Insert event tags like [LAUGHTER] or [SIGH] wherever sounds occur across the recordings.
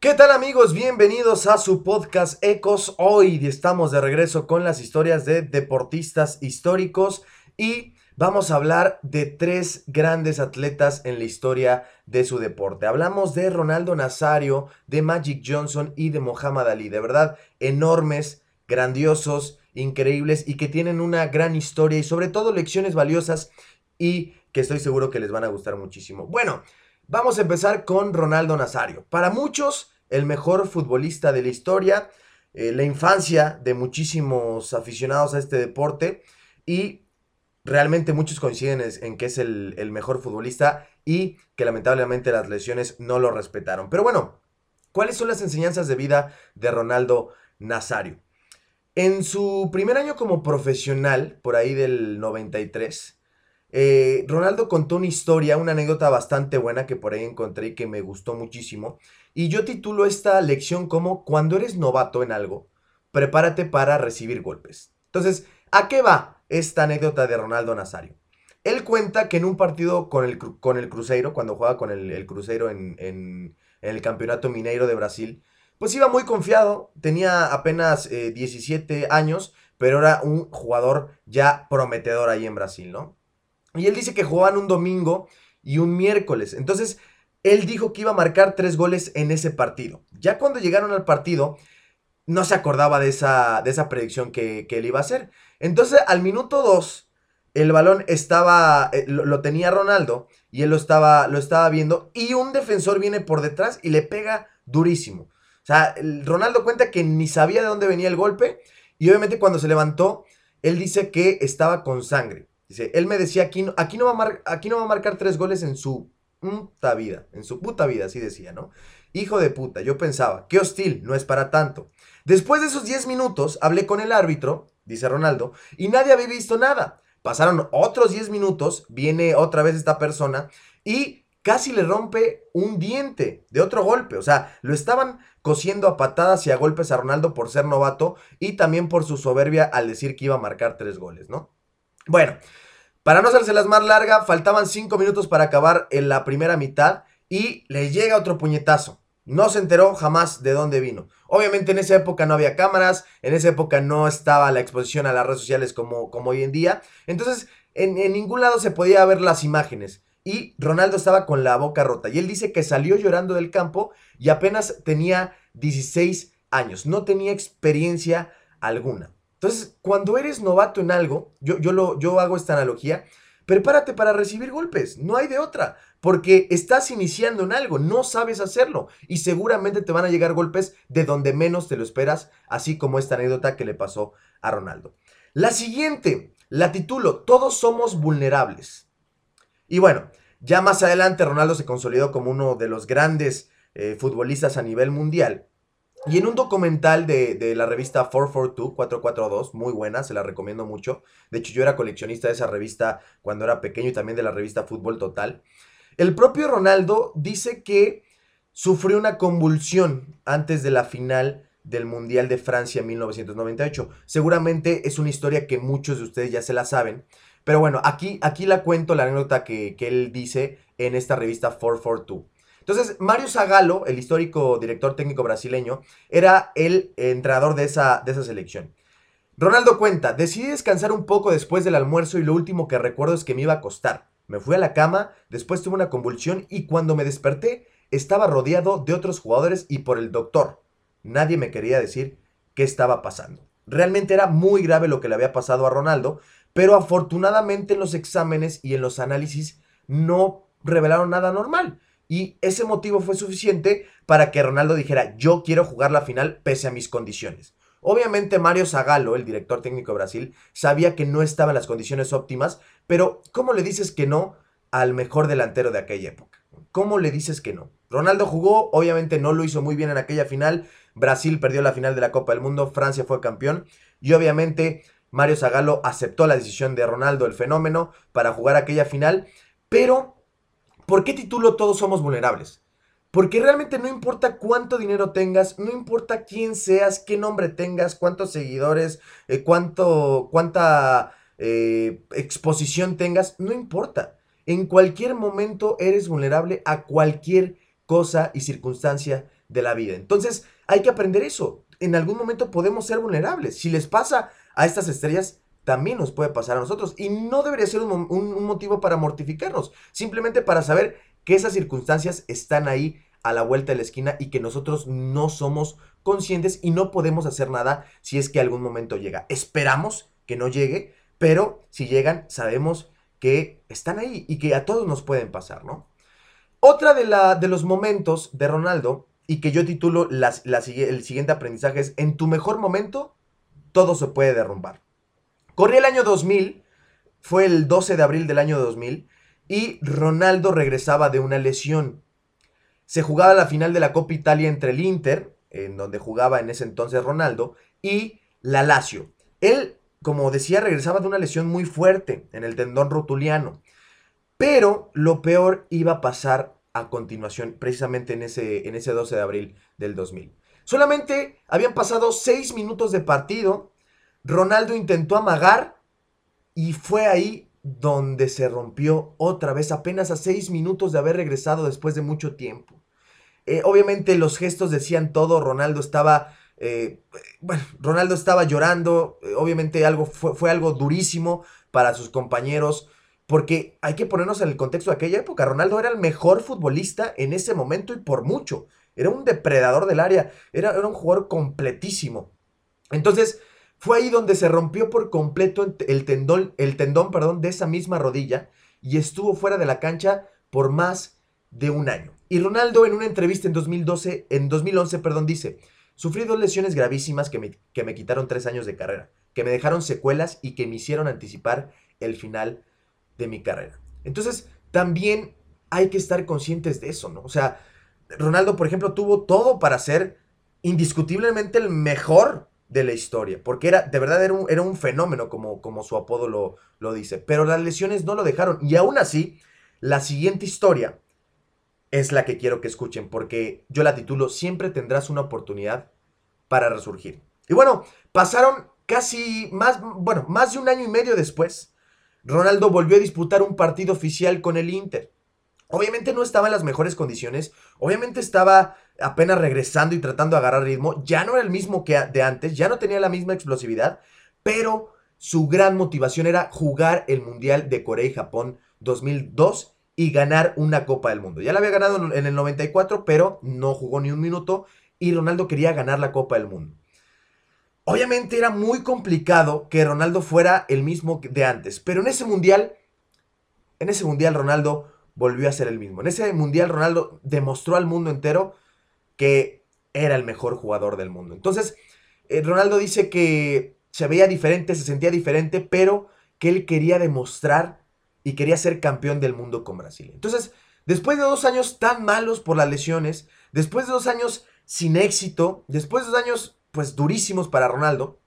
¿Qué tal amigos? Bienvenidos a su podcast Ecos. Hoy estamos de regreso con las historias de deportistas históricos y vamos a hablar de tres grandes atletas en la historia de su deporte. Hablamos de Ronaldo Nazario, de Magic Johnson y de Muhammad Ali. De verdad, enormes, grandiosos, increíbles y que tienen una gran historia y sobre todo lecciones valiosas y que estoy seguro que les van a gustar muchísimo. Bueno, vamos a empezar con Ronaldo Nazario. Para muchos, el mejor futbolista de la historia, eh, la infancia de muchísimos aficionados a este deporte y realmente muchos coinciden en que es el, el mejor futbolista y que lamentablemente las lesiones no lo respetaron. Pero bueno, ¿cuáles son las enseñanzas de vida de Ronaldo Nazario? En su primer año como profesional, por ahí del 93, eh, Ronaldo contó una historia, una anécdota bastante buena que por ahí encontré y que me gustó muchísimo. Y yo titulo esta lección como Cuando eres novato en algo, prepárate para recibir golpes. Entonces, ¿a qué va esta anécdota de Ronaldo Nazario? Él cuenta que en un partido con el, con el Cruzeiro, cuando jugaba con el, Cruzeiro en, el Campeonato Mineiro de Brasil, pues iba muy confiado, tenía apenas 17 eh, años, pero era un jugador ya prometedor ahí en Brasil, ¿no? Y él dice que jugaban un domingo y un miércoles. Entonces, él dijo que iba a marcar tres goles en ese partido. Ya cuando llegaron al partido, no se acordaba de esa, de esa predicción que, él iba a hacer. Entonces, al minuto dos, el balón estaba, eh, lo, tenía Ronaldo y él lo estaba, lo estaba viendo y un defensor viene por detrás y le pega durísimo. O sea, Ronaldo cuenta que ni sabía de dónde venía el golpe y obviamente cuando se levantó, él dice que estaba con sangre. Dice, él me decía, aquí no, aquí no, va, a aquí no va a marcar tres goles en su puta vida, en su puta vida, así decía, ¿no? Hijo de puta, yo pensaba, qué hostil, no es para tanto. Después de esos 10 minutos, hablé con el árbitro, dice Ronaldo, y nadie había visto nada. Pasaron otros 10 minutos, viene otra vez esta persona y casi le rompe un diente de otro golpe. O sea, lo estaban cosiendo a patadas y a golpes a Ronaldo por ser novato y también por su soberbia al decir que iba a marcar tres goles, ¿no? Bueno, para no las más larga, faltaban cinco minutos para acabar en la primera mitad y le llega otro puñetazo. No se enteró jamás de dónde vino. Obviamente en esa época no había cámaras, en esa época no estaba la exposición a las redes sociales como, como hoy en día. Entonces, en, en ningún lado se podía ver las imágenes. Y Ronaldo estaba con la boca rota. Y él dice que salió llorando del campo y apenas tenía 16 años. No tenía experiencia alguna. Entonces, cuando eres novato en algo, yo, yo, lo, yo hago esta analogía, prepárate para recibir golpes, no hay de otra, porque estás iniciando en algo, no sabes hacerlo y seguramente te van a llegar golpes de donde menos te lo esperas, así como esta anécdota que le pasó a Ronaldo. La siguiente, la titulo, todos somos vulnerables. Y bueno, ya más adelante Ronaldo se consolidó como uno de los grandes eh, futbolistas a nivel mundial. Y en un documental de, la revista 442, 442, muy buena, se la recomiendo mucho. De hecho, yo era coleccionista de esa revista cuando era pequeño y también de la revista Fútbol Total. El propio Ronaldo dice que sufrió una convulsión antes de la final del Mundial de Francia en 1998. Seguramente es una historia que muchos de ustedes ya se la saben. Pero bueno, aquí, aquí la cuento, la anécdota que, que él dice en esta revista 442. Entonces, Mario Zagallo, el histórico director técnico brasileño, era el entrenador de esa, de esa selección. Ronaldo cuenta, decidí descansar un poco después del almuerzo y lo último que recuerdo es que me iba a acostar. Me fui a la cama, después tuve una convulsión y cuando me desperté estaba rodeado de otros jugadores y por el doctor. Nadie me quería decir qué estaba pasando. Realmente era muy grave lo que le había pasado a Ronaldo, pero afortunadamente en los exámenes y en los análisis no revelaron nada normal. Y ese motivo fue suficiente para que Ronaldo dijera, yo quiero jugar la final pese a mis condiciones. Obviamente Mario Zagallo, el director técnico de Brasil, sabía que no estaba en las condiciones óptimas, pero ¿cómo le dices que no al mejor delantero de aquella época? ¿Cómo le dices que no? Ronaldo jugó, obviamente no lo hizo muy bien en aquella final, Brasil perdió la final de la Copa del Mundo, Francia fue campeón y obviamente Mario Zagallo aceptó la decisión de Ronaldo, el fenómeno, para jugar aquella final, pero ¿Por qué titulo Todos somos vulnerables? Porque realmente no importa cuánto dinero tengas, no importa quién seas, qué nombre tengas, cuántos seguidores, eh, cuánto, cuánta eh, exposición tengas, no importa. En cualquier momento eres vulnerable a cualquier cosa y circunstancia de la vida. Entonces, hay que aprender eso. En algún momento podemos ser vulnerables. Si les pasa a estas estrellas, también nos puede pasar a nosotros. Y no debería ser un, motivo para mortificarnos, simplemente para saber que esas circunstancias están ahí a la vuelta de la esquina y que nosotros no somos conscientes y no podemos hacer nada si es que algún momento llega. Esperamos que no llegue, pero si llegan, sabemos que están ahí y que a todos nos pueden pasar, ¿no? Otra de, la, de los momentos de Ronaldo y que yo titulo el siguiente aprendizaje es, en tu mejor momento, todo se puede derrumbar. Corría el año 2000, fue el 12 de abril del año 2000, y Ronaldo regresaba de una lesión. Se jugaba la final de la Copa Italia entre el Inter, en donde jugaba en ese entonces Ronaldo, y la Lazio. Él, como decía, regresaba de una lesión muy fuerte en el tendón rotuliano. Pero lo peor iba a pasar a continuación, precisamente en ese, en ese 12 de abril del 2000. Solamente habían pasado seis minutos de partido. Ronaldo intentó amagar y fue ahí donde se rompió otra vez, apenas a seis minutos de haber regresado después de mucho tiempo. Eh, obviamente los gestos decían todo, Ronaldo estaba, eh, bueno, Ronaldo estaba llorando, eh, obviamente algo fue, fue, algo durísimo para sus compañeros, porque hay que ponernos en el contexto de aquella época, Ronaldo era el mejor futbolista en ese momento y por mucho, era un depredador del área, era, era un jugador completísimo. Entonces, fue ahí donde se rompió por completo el tendón, el tendón perdón, de esa misma rodilla y estuvo fuera de la cancha por más de un año. Y Ronaldo en una entrevista en 2012, en 2011, perdón, dice, sufrí dos lesiones gravísimas que me, que me quitaron tres años de carrera, que me dejaron secuelas y que me hicieron anticipar el final de mi carrera. Entonces, también hay que estar conscientes de eso, ¿no? O sea, Ronaldo, por ejemplo, tuvo todo para ser indiscutiblemente el mejor de la historia, porque era, de verdad era un, era un fenómeno, como, como su apodo lo, lo dice, pero las lesiones no lo dejaron, y aún así, la siguiente historia es la que quiero que escuchen, porque yo la titulo Siempre tendrás una oportunidad para resurgir. Y bueno, pasaron casi más, bueno, más de un año y medio después, Ronaldo volvió a disputar un partido oficial con el Inter. Obviamente no estaba en las mejores condiciones, obviamente estaba apenas regresando y tratando de agarrar ritmo, ya no era el mismo que de antes, ya no tenía la misma explosividad, pero su gran motivación era jugar el Mundial de Corea y Japón 2002 y ganar una Copa del Mundo. Ya la había ganado en el 94, pero no jugó ni un minuto y Ronaldo quería ganar la Copa del Mundo. Obviamente era muy complicado que Ronaldo fuera el mismo de antes, pero en ese Mundial, en ese Mundial Ronaldo volvió a ser el mismo. En ese Mundial Ronaldo demostró al mundo entero que era el mejor jugador del mundo. Entonces, eh, Ronaldo dice que se veía diferente, se sentía diferente, pero que él quería demostrar y quería ser campeón del mundo con Brasil. Entonces, después de dos años tan malos por las lesiones, después de dos años sin éxito, después de dos años pues durísimos para Ronaldo,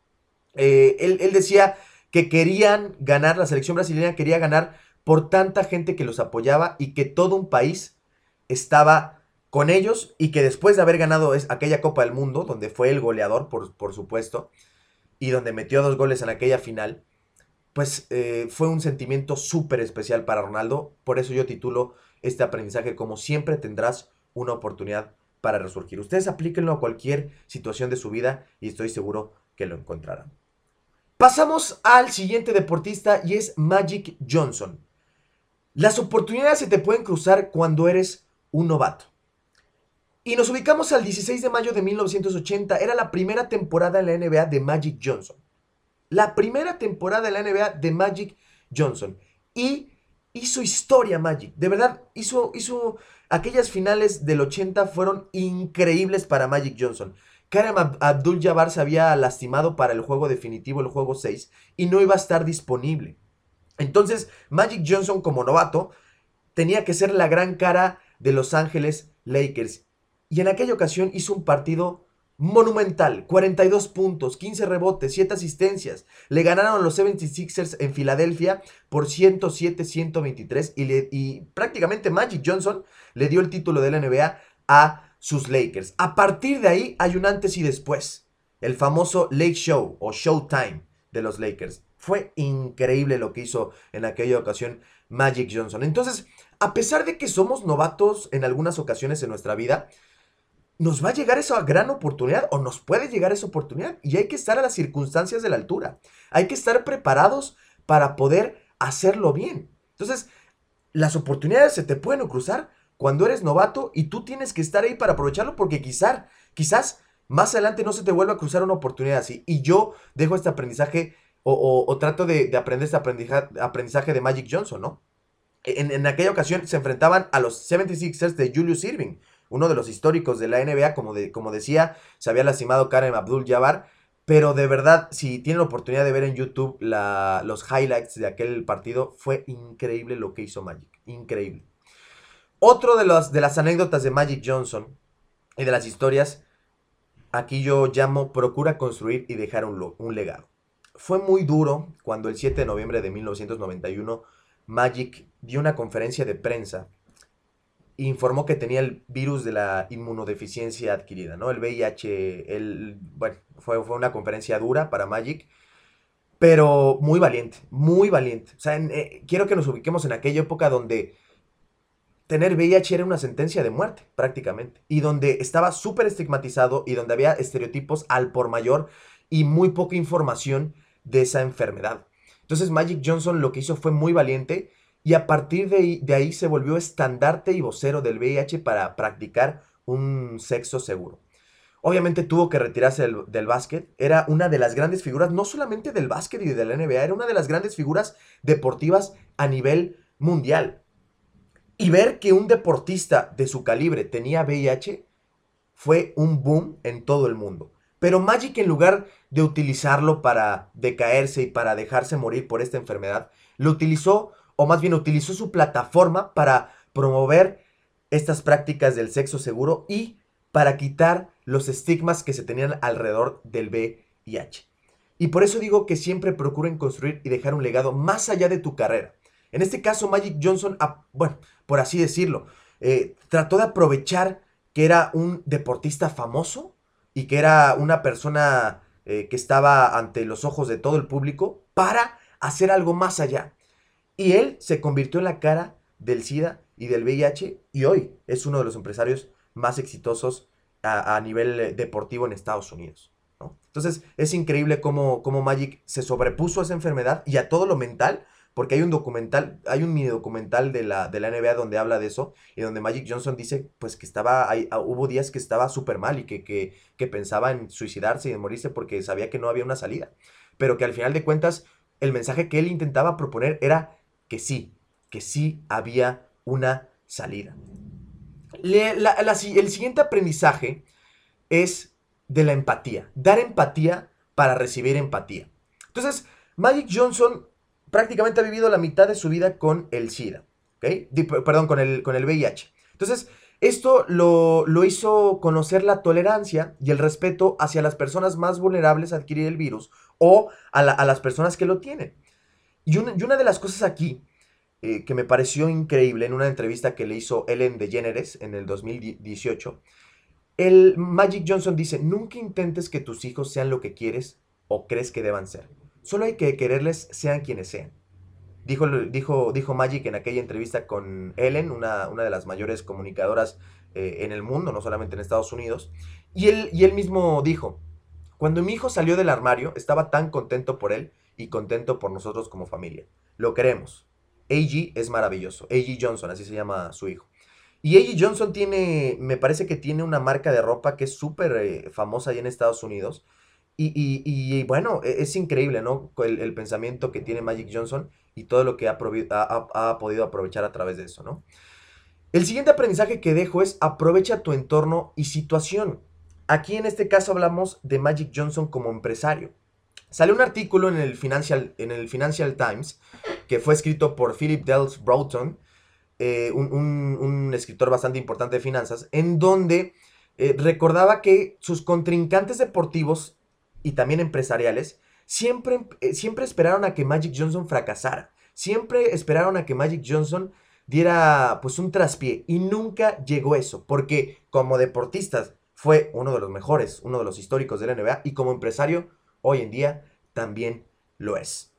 eh, él, él decía que querían ganar, la selección brasileña quería ganar por tanta gente que los apoyaba y que todo un país estaba con ellos y que después de haber ganado aquella Copa del Mundo, donde fue el goleador, por, por supuesto, y donde metió dos goles en aquella final, pues eh, fue un sentimiento súper especial para Ronaldo. Por eso yo titulo este aprendizaje como siempre tendrás una oportunidad para resurgir. Ustedes aplíquenlo a cualquier situación de su vida y estoy seguro que lo encontrarán. Pasamos al siguiente deportista y es Magic Johnson. Las oportunidades se te pueden cruzar cuando eres un novato. Y nos ubicamos al 16 de mayo de 1980. Era la primera temporada en la NBA de Magic Johnson. La primera temporada en la NBA de Magic Johnson. Y hizo historia Magic. De verdad, hizo, hizo aquellas finales del 80 fueron increíbles para Magic Johnson. Karim Abdul-Jabbar se había lastimado para el juego definitivo, el juego 6, y no iba a estar disponible. Entonces, Magic Johnson como novato tenía que ser la gran cara de Los Ángeles Lakers. Y en aquella ocasión hizo un partido monumental. 42 puntos, 15 rebotes, 7 asistencias. Le ganaron los 76ers en Filadelfia por 107-123 y, y prácticamente Magic Johnson le dio el título de la NBA a sus Lakers. A partir de ahí hay un antes y después. El famoso Lake Show o Showtime de los Lakers. Fue increíble lo que hizo en aquella ocasión Magic Johnson. Entonces, a pesar de que somos novatos en algunas ocasiones en nuestra vida, nos va a llegar esa gran oportunidad o nos puede llegar esa oportunidad y hay que estar a las circunstancias de la altura. Hay que estar preparados para poder hacerlo bien. Entonces, las oportunidades se te pueden cruzar cuando eres novato y tú tienes que estar ahí para aprovecharlo porque quizás, quizás más adelante no se te vuelva a cruzar una oportunidad así. Y yo dejo este aprendizaje o, trato de, aprender este aprendizaje, de Magic Johnson, ¿no? En, aquella ocasión se enfrentaban a los 76ers de Julius Irving, uno de los históricos de la NBA, como, de, como decía, se había lastimado Karen Abdul Jabbar, pero de verdad, si tienen la oportunidad de ver en YouTube los highlights de aquel partido, fue increíble lo que hizo Magic, increíble. Otro de, los, de las anécdotas de Magic Johnson y de las historias, aquí yo llamo procura construir y dejar un, un legado. Fue muy duro cuando el 7 de noviembre de 1991 Magic dio una conferencia de prensa informó que tenía el virus de la inmunodeficiencia adquirida, ¿no? El VIH, el, bueno, fue, fue una conferencia dura para Magic, pero muy valiente, muy valiente. O sea, eh, quiero que nos ubiquemos en aquella época donde tener VIH era una sentencia de muerte, prácticamente, y donde estaba súper estigmatizado y donde había estereotipos al por mayor y muy poca información de esa enfermedad. Entonces Magic Johnson lo que hizo fue muy valiente y a partir de ahí, se volvió estandarte y vocero del VIH para practicar un sexo seguro. Obviamente tuvo que retirarse del, del, básquet. Era una de las grandes figuras, no solamente del básquet y de la NBA, era una de las grandes figuras deportivas a nivel mundial. Y ver que un deportista de su calibre tenía VIH fue un boom en todo el mundo. Pero Magic en lugar de utilizarlo para decaerse y para dejarse morir por esta enfermedad, lo utilizó, o más bien utilizó su plataforma para promover estas prácticas del sexo seguro y para quitar los estigmas que se tenían alrededor del VIH. Y por eso digo que siempre procuren construir y dejar un legado más allá de tu carrera. En este caso, Magic Johnson, bueno, por así decirlo, eh, trató de aprovechar que era un deportista famoso y que era una persona eh, que estaba ante los ojos de todo el público para hacer algo más allá. Y él se convirtió en la cara del SIDA y del VIH y hoy es uno de los empresarios más exitosos a, nivel eh, deportivo en Estados Unidos. Entonces es increíble cómo, cómo Magic se sobrepuso a esa enfermedad y a todo lo mental porque hay un documental, hay un mini documental de la, de la NBA donde habla de eso y donde Magic Johnson dice pues que estaba, hay, ah, hubo días que estaba súper mal y que, que, que pensaba en suicidarse y en morirse porque sabía que no había una salida, pero que al final de cuentas el mensaje que él intentaba proponer era que sí, que sí había una salida. el siguiente aprendizaje es de la empatía, dar empatía para recibir empatía. Entonces, Magic Johnson prácticamente ha vivido la mitad de su vida con el SIDA, ¿ok? Perdón, con el, con el VIH. Entonces, esto lo, hizo conocer la tolerancia y el respeto hacia las personas más vulnerables a adquirir el virus o a, las personas que lo tienen. Y una, de las cosas aquí eh, que me pareció increíble en una entrevista que le hizo Ellen DeGeneres en el 2018, el Magic Johnson dice, nunca intentes que tus hijos sean lo que quieres o crees que deban ser. Solo hay que quererles sean quienes sean. Dijo, dijo, dijo Magic en aquella entrevista con Ellen, una, una de las mayores comunicadoras eh, en el mundo, no solamente en Estados Unidos. Y él, y él mismo dijo, cuando mi hijo salió del armario, estaba tan contento por él y contento por nosotros como familia. Lo queremos. AG es maravilloso. AG Johnson, así se llama su hijo. Y AG Johnson tiene, me parece que tiene una marca de ropa que es súper eh, famosa ahí en Estados Unidos. Y, bueno, e, es increíble, ¿no? El, pensamiento que tiene Magic Johnson y todo lo que ha, ha, podido aprovechar a través de eso, ¿no? El siguiente aprendizaje que dejo es aprovecha tu entorno y situación. Aquí en este caso hablamos de Magic Johnson como empresario. Sale un artículo en el Financial, en el Financial Times que fue escrito por Philip Dells Broughton, eh, un, escritor bastante importante de finanzas, en donde eh, recordaba que sus contrincantes deportivos y también empresariales, siempre, eh, siempre esperaron a que Magic Johnson fracasara. Siempre esperaron a que Magic Johnson diera pues un traspié y nunca llegó eso, porque como deportistas fue uno de los mejores, uno de los históricos de la NBA y como empresario hoy en día también lo es.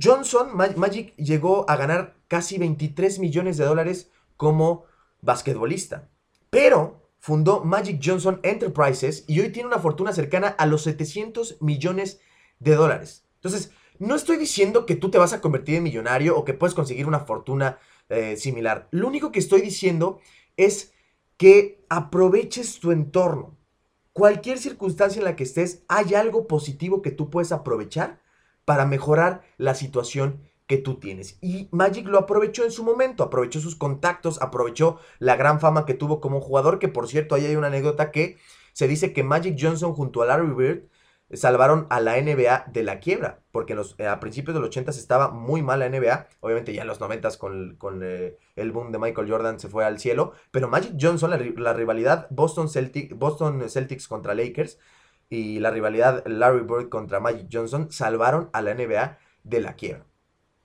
Johnson, Magic llegó a ganar casi 23 millones de dólares como basquetbolista, pero fundó Magic Johnson Enterprises y hoy tiene una fortuna cercana a los 700 millones de dólares. Entonces, no estoy diciendo que tú te vas a convertir en millonario o que puedes conseguir una fortuna eh, similar. Lo único que estoy diciendo es que aproveches tu entorno. Cualquier circunstancia en la que estés, hay algo positivo que tú puedes aprovechar para mejorar la situación que tú tienes. Y Magic lo aprovechó en su momento, aprovechó sus contactos, aprovechó la gran fama que tuvo como jugador, que por cierto, ahí hay una anécdota que se dice que Magic Johnson junto a Larry Bird salvaron a la NBA de la quiebra, porque los, eh, a principios de los 80 estaba muy mal la NBA, obviamente ya en los 90 con, eh, el boom de Michael Jordan se fue al cielo, pero Magic Johnson, la, rivalidad Boston, Boston Celtics contra Lakers y la rivalidad Larry Bird contra Magic Johnson salvaron a la NBA de la quiebra.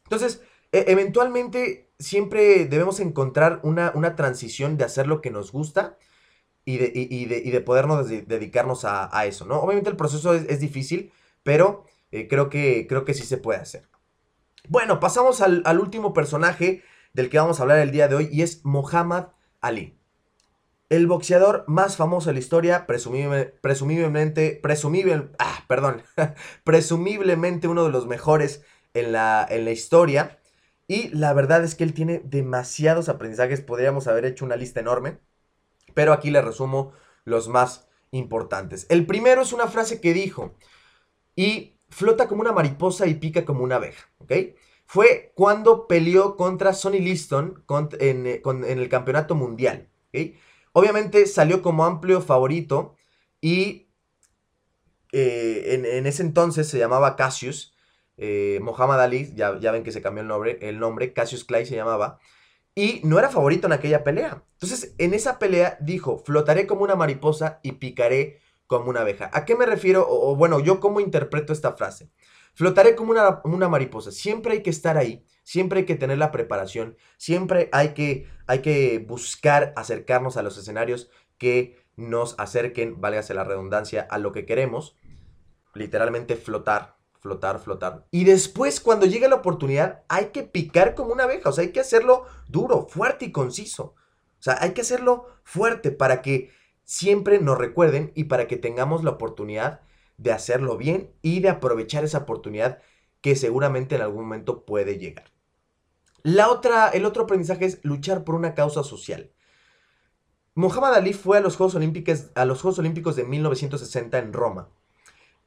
Entonces, e, eventualmente siempre debemos encontrar una, una transición de hacer lo que nos gusta y de, y, de, y de podernos dedicarnos a, eso, ¿no? Obviamente el proceso es, difícil, pero eh, creo, que, creo que sí se puede hacer. Bueno, pasamos al, último personaje del que vamos a hablar el día de hoy y es Muhammad Ali. El boxeador más famoso de la historia, presumiblemente, presumible, ah, perdón, [LAUGHS] presumiblemente uno de los mejores en la, en la historia. Y la verdad es que él tiene demasiados aprendizajes, podríamos haber hecho una lista enorme pero aquí le resumo los más importantes. El primero es una frase que dijo, y flota como una mariposa y pica como una abeja, ¿ok? Fue cuando peleó contra Sonny Liston eh, en, el campeonato mundial. Obviamente salió como amplio favorito y eh, en, ese entonces se llamaba Cassius, eh, Muhammad Ali, ya, ya, ven que se cambió el nombre, el nombre, Cassius Clay se llamaba, y no era favorito en aquella pelea. Entonces, en esa pelea dijo, flotaré como una mariposa y picaré como una abeja. ¿A qué me refiero? O, bueno, yo cómo interpreto esta frase. Flotaré como una, mariposa. Siempre hay que estar ahí, siempre hay que tener la preparación, siempre hay que, hay que buscar acercarnos a los escenarios que nos acerquen, válgase la redundancia, a lo que queremos. Literalmente flotar, flotar, flotar. Y después, cuando llegue la oportunidad, hay que picar como una abeja. O sea, hay que hacerlo duro, fuerte y conciso. O sea, hay que hacerlo fuerte para que siempre nos recuerden y para que tengamos la oportunidad de hacerlo bien y de aprovechar esa oportunidad que seguramente en algún momento puede llegar. La otra, el otro aprendizaje es luchar por una causa social. Muhammad Ali fue a los Juegos Olímpicos, a los Juegos Olímpicos de 1960 en Roma.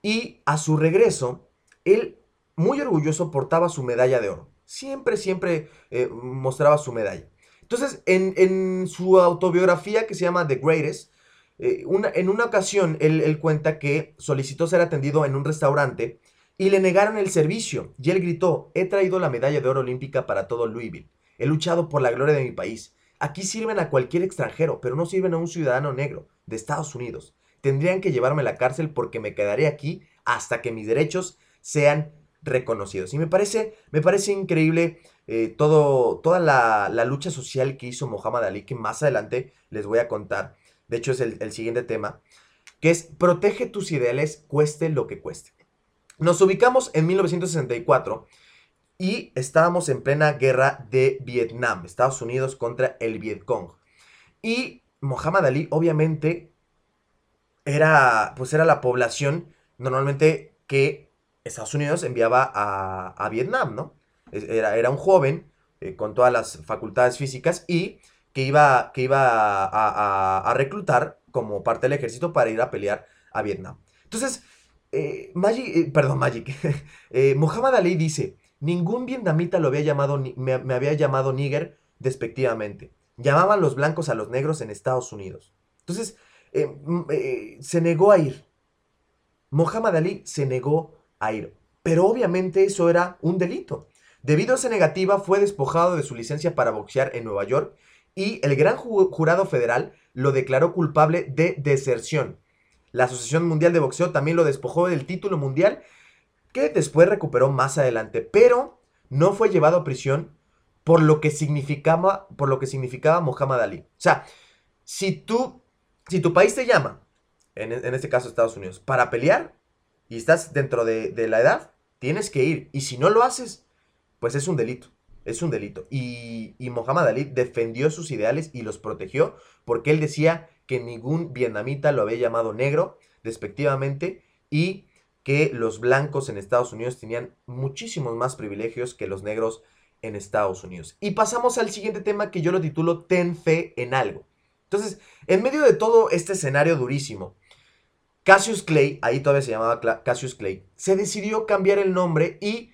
Y a su regreso, él, muy orgulloso, portaba su medalla de oro. Siempre, siempre eh, mostraba su medalla. Entonces, en, su autobiografía que se llama The Greatest, eh, en una ocasión él, cuenta que solicitó ser atendido en un restaurante y le negaron el servicio. Y él gritó, he traído la medalla de oro olímpica para todo Louisville. He luchado por la gloria de mi país. Aquí sirven a cualquier extranjero, pero no sirven a un ciudadano negro de Estados Unidos. Tendrían que llevarme a la cárcel porque me quedaré aquí hasta que mis derechos sean reconocidos. Y me parece, me parece increíble eh, todo, toda la, lucha social que hizo Muhammad Ali, que más adelante les voy a contar. De hecho, es el, siguiente tema, que es protege tus ideales, cueste lo que cueste. Nos ubicamos en 1964 y estábamos en plena guerra de Vietnam, Estados Unidos contra el Vietcong. Y Muhammad Ali, obviamente, era, pues era la población normalmente que Estados Unidos enviaba a, Vietnam, ¿no? Era, era un joven eh, con todas las facultades físicas y que iba, que iba a, reclutar como parte del ejército para ir a pelear a Vietnam. Entonces, eh, Magic, eh, perdón, Magic, [LAUGHS] Muhammad Ali dice, ningún vietnamita lo había llamado, me, me había llamado nigger despectivamente. Llamaban los blancos a los negros en Estados Unidos. Entonces, se negó a ir. Muhammad Ali se negó Pero obviamente eso era un delito. Debido a esa negativa, fue despojado de su licencia para boxear en Nueva York y el gran jurado federal lo declaró culpable de deserción. La Asociación Mundial de Boxeo también lo despojó del título mundial que después recuperó más adelante, pero no fue llevado a prisión por lo que significaba, por lo que significaba Muhammad Ali. O sea, si tú, si tu país te llama, en, en este caso Estados Unidos, para pelear, y estás dentro de, la edad, tienes que ir. Y si no lo haces, pues es un delito. Es un delito. Y, y Muhammad Ali defendió sus ideales y los protegió porque él decía que ningún vietnamita lo había llamado negro despectivamente y que los blancos en Estados Unidos tenían muchísimos más privilegios que los negros en Estados Unidos. Y pasamos al siguiente tema que yo lo titulo Ten fe en algo. Entonces, en medio de todo este escenario durísimo, Cassius Clay, ahí todavía se llamaba Cassius Clay, se decidió cambiar el nombre y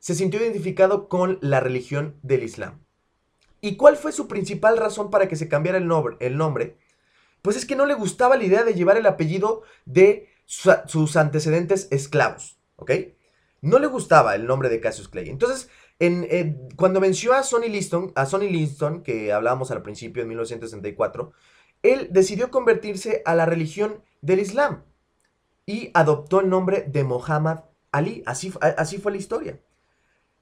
se sintió identificado con la religión del Islam. ¿Y cuál fue su principal razón para que se cambiara el nombre? El nombre? Pues es que no le gustaba la idea de llevar el apellido de sus antecedentes esclavos, ¿ok? No le gustaba el nombre de Cassius Clay. Entonces, en, cuando venció a Sonny Liston, a Sonny Liston, que hablábamos al principio en 1964, él decidió convertirse a la religión del Islam y adoptó el nombre de Muhammad Ali. Así, fue la historia.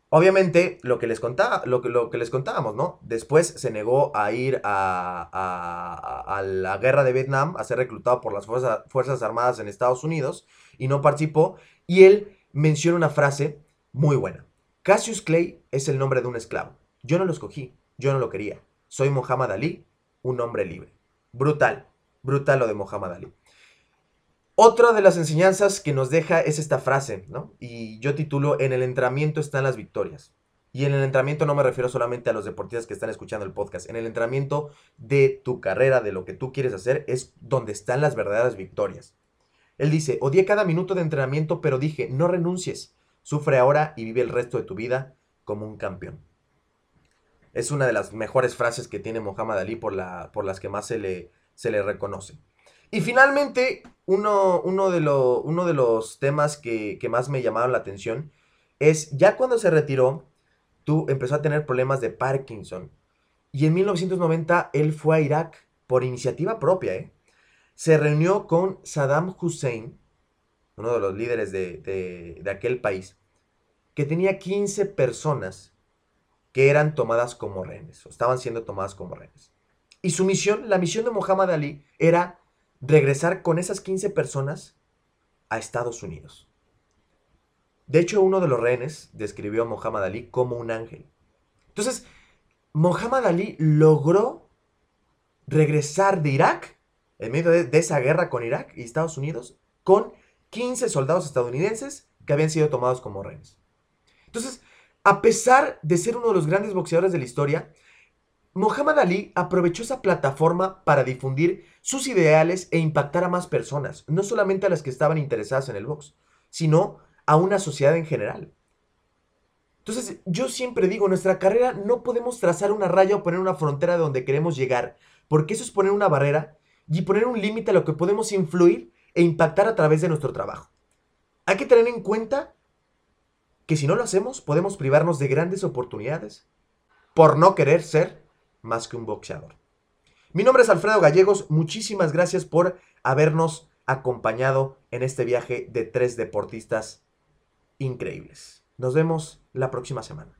Obviamente, lo que les contaba, lo que, les contábamos, ¿no? Después se negó a ir a, la guerra de Vietnam, a ser reclutado por las fuerzas, fuerzas Armadas en Estados Unidos y no participó. Y él menciona una frase muy buena. Cassius Clay es el nombre de un esclavo. Yo no lo escogí, yo no lo quería. Soy Muhammad Ali, un hombre libre. Brutal, brutal lo de Muhammad Ali. Otra de las enseñanzas que nos deja es esta frase, ¿no? Y yo titulo, en el entrenamiento están las victorias. Y en el entrenamiento no me refiero solamente a los deportistas que están escuchando el podcast. En el entrenamiento de tu carrera, de lo que tú quieres hacer, es donde están las verdaderas victorias. Él dice, odié cada minuto de entrenamiento, pero dije, no renuncies. Sufre ahora y vive el resto de tu vida como un campeón. Es una de las mejores frases que tiene Muhammad Ali por, la, por las que más se le, se le reconoce. Y finalmente, uno, uno, de, uno de, los temas que, más me llamaron la atención es ya cuando se retiró, tú empezó a tener problemas de Parkinson. Y en 1990 él fue a Irak por iniciativa propia. ¿eh? Se reunió con Saddam Hussein, uno de los líderes de, de, de aquel país, que tenía 15 personas que eran tomadas como rehenes, o estaban siendo tomadas como rehenes. Y su misión, la misión de Muhammad Ali, era regresar con esas 15 personas a Estados Unidos. De hecho, uno de los rehenes describió a Muhammad Ali como un ángel. Entonces, Muhammad Ali logró regresar de Irak, en medio de, esa guerra con Irak y Estados Unidos, con 15 soldados estadounidenses que habían sido tomados como rehenes. Entonces, a pesar de ser uno de los grandes boxeadores de la historia, Muhammad Ali aprovechó esa plataforma para difundir sus ideales e impactar a más personas, no solamente a las que estaban interesadas en el box, sino a una sociedad en general. Entonces, yo siempre digo, nuestra carrera no podemos trazar una raya o poner una frontera de donde queremos llegar, porque eso es poner una barrera y poner un límite a lo que podemos influir e impactar a través de nuestro trabajo. Hay que tener en cuenta que si no lo hacemos, podemos privarnos de grandes oportunidades por no querer ser más que un boxeador. Mi nombre es Alfredo Gallegos, muchísimas gracias por habernos acompañado en este viaje de tres deportistas increíbles. Nos vemos la próxima semana.